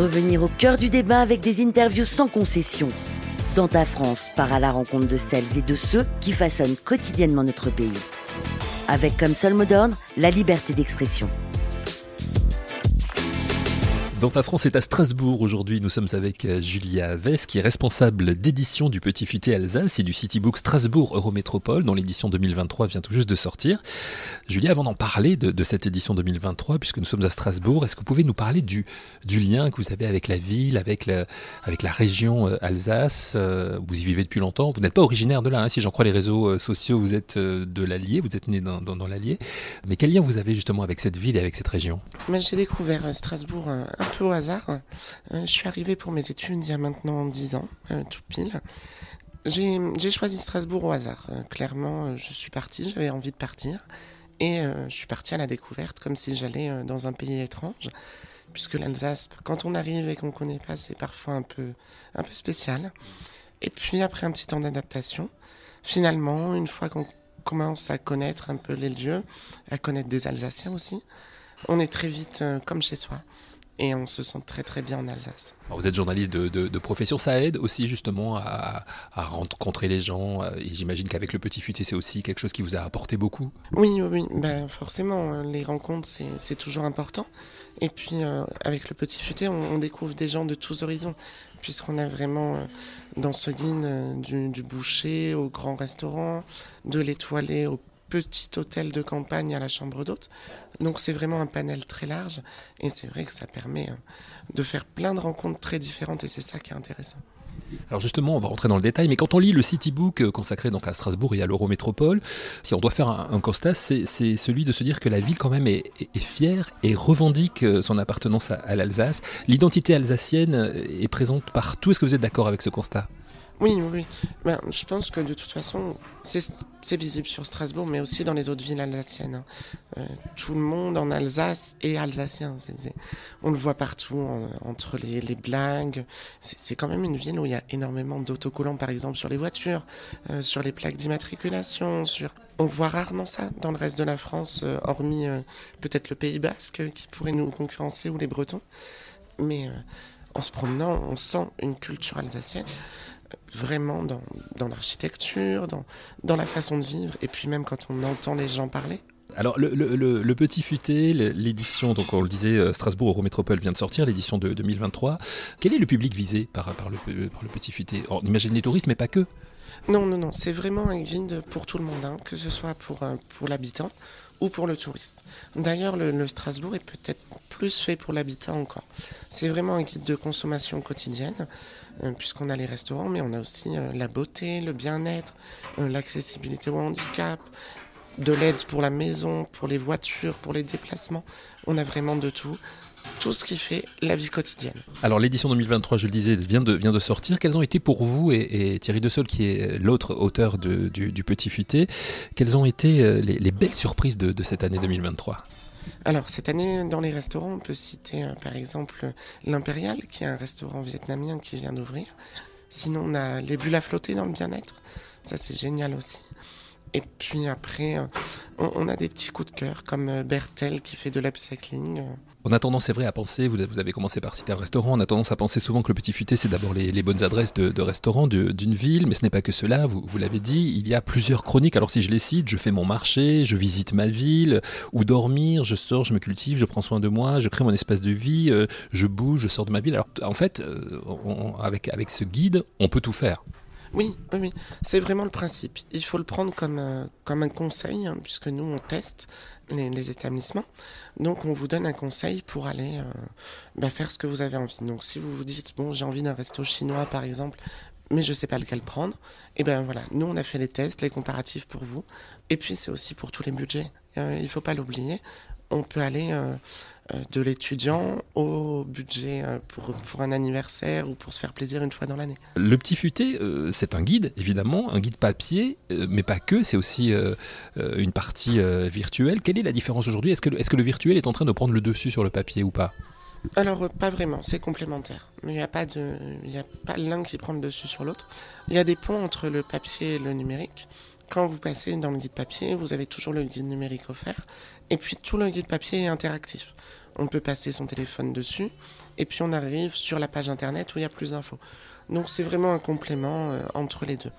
Revenir au cœur du débat avec des interviews sans concession. Dans ta France, part à la rencontre de celles et de ceux qui façonnent quotidiennement notre pays. Avec comme seul mot d'ordre la liberté d'expression. Dans ta France est à Strasbourg. Aujourd'hui, nous sommes avec euh, Julia Vess, qui est responsable d'édition du Petit Futé Alsace et du Citybook Strasbourg Eurométropole, dont l'édition 2023 vient tout juste de sortir. Julia, avant d'en parler de, cette édition 2023, puisque nous sommes à Strasbourg, est-ce que vous pouvez nous parler du, lien que vous avez avec la ville, avec, la région euh, Alsace? Euh, Vous y vivez depuis longtemps. Vous n'êtes pas originaire de là, hein, si j'en crois les réseaux sociaux, vous êtes de l'Allier, vous êtes né dans, dans, l'Allier. Mais quel lien vous avez justement avec cette ville et avec cette région? J'ai découvert Strasbourg peu au hasard. Euh, je suis arrivée pour mes études il y a maintenant 10 ans, euh, tout pile. J'ai choisi Strasbourg au hasard. Euh, clairement, je suis partie, j'avais envie de partir. Et je suis partie à la découverte, comme si j'allais dans un pays étrange. Puisque l'Alsace, quand on arrive et qu'on ne connaît pas, c'est parfois un peu, un peu spécial. Et puis, après un petit temps d'adaptation, finalement, une fois qu'on commence à connaître un peu les lieux, à connaître des Alsaciens aussi, on est très vite comme chez soi et on se sent très très bien en Alsace. vous êtes journaliste de, profession, ça aide aussi justement à, rencontrer les gens euh, et j'imagine qu'avec le Petit Futé c'est aussi quelque chose qui vous a apporté beaucoup. Oui, oui, Ben, forcément, euh, les rencontres c'est toujours important et puis euh, avec le Petit Futé on, découvre des gens de tous horizons puisqu'on a vraiment dans ce guide du, du, boucher au grand restaurant, de l'étoilé au petit hôtel de campagne à la chambre d'hôte. Donc c'est vraiment un panel très large et c'est vrai que ça permet hein, de faire plein de rencontres très différentes et c'est ça qui est intéressant. Alors justement, on va rentrer dans le détail, mais quand on lit le Citybook euh, consacré donc à Strasbourg et à l'Eurométropole, si on doit faire un, constat, c'est celui de se dire que la ville quand même est, fière et revendique euh, son appartenance à l'Alsace. L'identité alsacienne est présente partout. Est-ce que vous êtes d'accord avec ce constat? Oui, oui. Ben, je pense que de toute façon, c'est visible sur Strasbourg, mais aussi dans les autres villes alsaciennes. Hein. Euh, tout le monde en Alsace est alsacien. on le voit partout, entre les, blagues. C'est quand même une ville où il y a énormément d'autocollants, par exemple, sur les voitures, euh, sur les plaques d'immatriculation. On voit rarement ça dans le reste de la France, euh, hormis peut-être le Pays Basque qui pourrait nous concurrencer ou les Bretons. Mais en se promenant, on sent une culture alsacienne vraiment dans, dans l'architecture, dans, dans la façon de vivre, et puis même quand on entend les gens parler. Alors le, le, Petit Futé, l'édition, donc on le disait, euh, Strasbourg Eurométropole vient de sortir, l'édition de 2023. Quel est le public visé par, par, le, par le Petit Futé? On imagine les touristes, mais pas que. Non, non, non, c'est vraiment un guide pour tout le monde, hein, que ce soit pour, euh, pour l'habitant ou pour le touriste. D'ailleurs, le, Strasbourg est peut-être plus fait pour l'habitant encore. C'est vraiment un guide de consommation quotidienne, euh, puisqu'on a les restaurants, mais on a aussi euh, la beauté, le bien-être, l'accessibilité au handicap, de l'aide pour la maison, pour les voitures, pour les déplacements. On a vraiment de tout tout ce qui fait la vie quotidienne. Alors l'édition 2023, je le disais, vient de, vient de sortir. Quelles ont été pour vous et, Thierry Dessol, qui est l'autre auteur du, Petit Futé, quelles ont été euh, les, belles surprises de, cette année 2023 alors, cette année, dans les restaurants, on peut citer euh, par exemple l'Impérial, qui est un restaurant vietnamien qui vient d'ouvrir. Sinon, on a les bulles à flotter dans le bien-être. Ça, c'est génial aussi. Et puis après, euh, on, a des petits coups de cœur, comme Bertel qui fait de l'upcycling. On a tendance, c'est vrai, à penser, vous, avez commencé par citer un restaurant, on a tendance à penser souvent que le petit futé, c'est d'abord les, bonnes adresses de, restaurants d'une ville, mais ce n'est pas que cela, vous, l'avez dit, il y a plusieurs chroniques, alors si je les cite, je fais mon marché, je visite ma ville, ou dormir, je sors, je me cultive, je prends soin de moi, je crée mon espace de vie, euh, je bouge, je sors de ma ville. Alors en fait, euh, avec, avec ce guide, on peut tout faire. Oui, oui, c'est vraiment le principe. Il faut le prendre comme, euh, comme un conseil, hein, puisque nous, on teste les, établissements. Donc, on vous donne un conseil pour aller euh, bah, faire ce que vous avez envie. Donc, si vous vous dites, bon, j'ai envie d'un resto chinois, par exemple, mais je ne sais pas lequel prendre, et eh bien voilà, nous, on a fait les tests, les comparatifs pour vous. Et puis, c'est aussi pour tous les budgets. Euh, il ne faut pas l'oublier. On peut aller euh, de l'étudiant au budget euh, pour, pour un anniversaire ou pour se faire plaisir une fois dans l'année. Le petit futé, euh, c'est un guide, évidemment, un guide papier, mais pas que, c'est aussi une partie virtuelle. Quelle est la différence aujourd'hui? Est-ce que, est que le virtuel est en train de prendre le dessus sur le papier ou pas? Alors, pas vraiment, c'est complémentaire. Il n'y a pas, de, il a pas l'un qui prend le dessus sur l'autre. Il y a des ponts entre le papier et le numérique. Quand vous passez dans le guide papier, vous avez toujours le guide numérique offert. Et puis tout le guide papier est interactif. On peut passer son téléphone dessus et puis on arrive sur la page internet où il y a plus d'infos. Donc c'est vraiment un complément euh, entre les deux.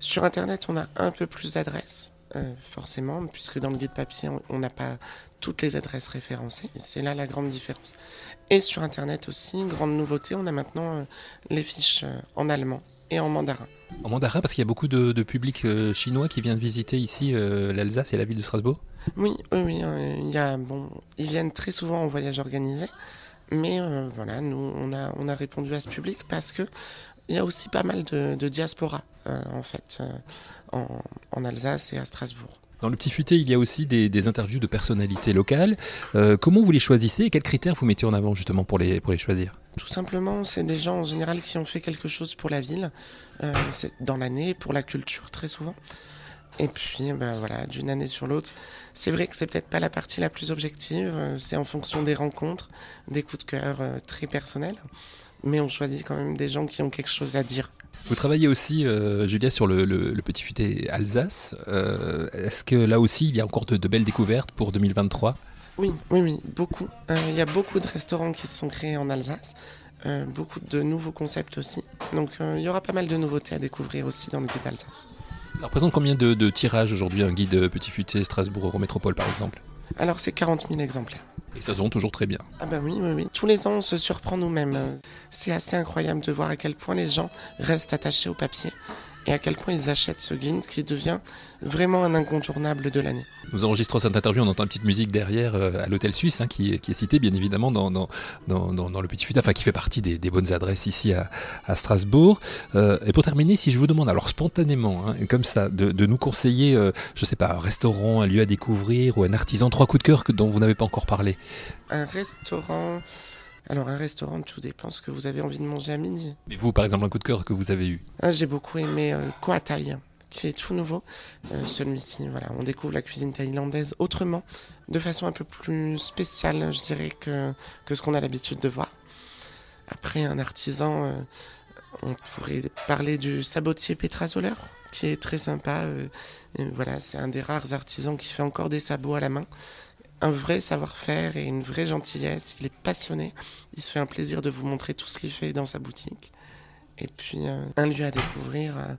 Sur internet, on a un peu plus d'adresses, euh, forcément, puisque dans le guide papier, on n'a pas toutes les adresses référencées. C'est là la grande différence. Et sur internet aussi, grande nouveauté, on a maintenant euh, les fiches en allemand et en mandarin. En mandarin, parce qu'il y a beaucoup de, de public chinois qui viennent visiter ici l'Alsace et la ville de Strasbourg Oui, oui, oui. il y a, bon, ils viennent très souvent en voyage organisé. Mais euh, voilà, nous, on a, on a répondu à ce public parce que il y a aussi pas mal de, diaspora, euh, en fait, euh, en, Alsace et à Strasbourg. Dans le petit futé, il y a aussi des, interviews de personnalités locales. comment vous les choisissez et quels critères vous mettez en avant justement pour les, pour les choisir? Tout simplement, c'est des gens en général qui ont fait quelque chose pour la ville, c'est dans l'année, pour la culture très souvent. Et puis, ben voilà, d'une année sur l'autre, c'est vrai que c'est peut-être pas la partie la plus objective. Euh, c'est en fonction des rencontres, des coups de cœur euh, très personnels. Mais on choisit quand même des gens qui ont quelque chose à dire. Vous travaillez aussi, euh, Julia, sur le, petit futé Alsace. Est-ce que là aussi, il y a encore de, belles découvertes pour 2023 Oui, oui, oui, beaucoup. Il y a beaucoup de restaurants qui se sont créés en Alsace. beaucoup de nouveaux concepts aussi. Donc il y aura pas mal de nouveautés à découvrir aussi dans le guide Alsace. Ça représente combien de, tirages aujourd'hui, un guide Petit Futé Strasbourg Eurométropole par exemple? Alors c'est 40 000 exemplaires. Et ça se vend toujours très bien. Ah bah oui, oui, oui. Tous les ans, on se surprend nous-mêmes. C'est assez incroyable de voir à quel point les gens restent attachés au papier et à quel point ils achètent ce guide qui devient vraiment un incontournable de l'année. Nous enregistrons cette interview, on entend une petite musique derrière euh, à l'hôtel suisse, hein, qui, est cité bien évidemment dans, dans, dans, le Petit Futa, enfin qui fait partie des, bonnes adresses ici à, Strasbourg. Euh, et pour terminer, si je vous demande alors spontanément, hein, comme ça, de, nous conseiller, euh, je sais pas, un restaurant, un lieu à découvrir ou un artisan, trois coups de cœur que, dont vous n'avez pas encore parlé. Un restaurant. Alors, un restaurant, tout dépend ce que vous avez envie de manger à midi. Et vous, par exemple, un coup de cœur que vous avez eu ah, J'ai beaucoup aimé euh, qui est tout nouveau. Euh, celui-ci, voilà, on découvre la cuisine thaïlandaise autrement, de façon un peu plus spéciale, je dirais, que, que ce qu'on a l'habitude de voir. Après, un artisan, euh, on pourrait parler du sabotier Petra Zoller, qui est très sympa. Euh, voilà, c'est un des rares artisans qui fait encore des sabots à la main un vrai savoir-faire et une vraie gentillesse. Il est passionné. Il se fait un plaisir de vous montrer tout ce qu'il fait dans sa boutique. Et puis, euh, un lieu à découvrir, euh,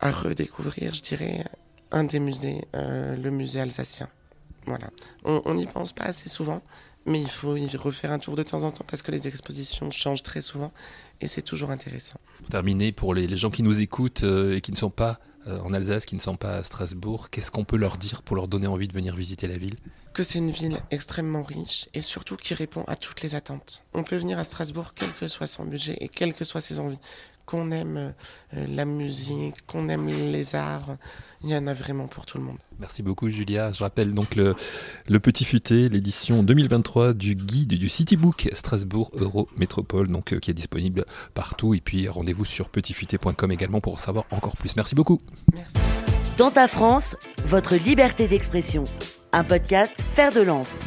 à, redécouvrir, je dirais, un des musées, euh, le musée alsacien. Voilà. On n'y pense pas assez souvent, mais il faut y refaire un tour de temps en temps parce que les expositions changent très souvent et c'est toujours intéressant. Pour terminer, pour les, gens qui nous écoutent et qui ne sont pas en Alsace qui ne sont pas à Strasbourg, qu'est-ce qu'on peut leur dire pour leur donner envie de venir visiter la ville? Que c'est une ville extrêmement riche et surtout qui répond à toutes les attentes. On peut venir à Strasbourg quel que soit son budget et quelles que soient ses envies qu'on aime euh, la musique, qu'on aime les arts, il y en a vraiment pour tout le monde. Merci beaucoup Julia. Je rappelle donc le, le Petit Futé, l'édition 2023 du guide du Citybook Strasbourg Euro Métropole, donc euh, qui est disponible partout. Et puis rendez-vous sur petitfuté.com également pour en savoir encore plus. Merci beaucoup. Merci. Dans ta France, votre liberté d'expression. Un podcast Faire de lance.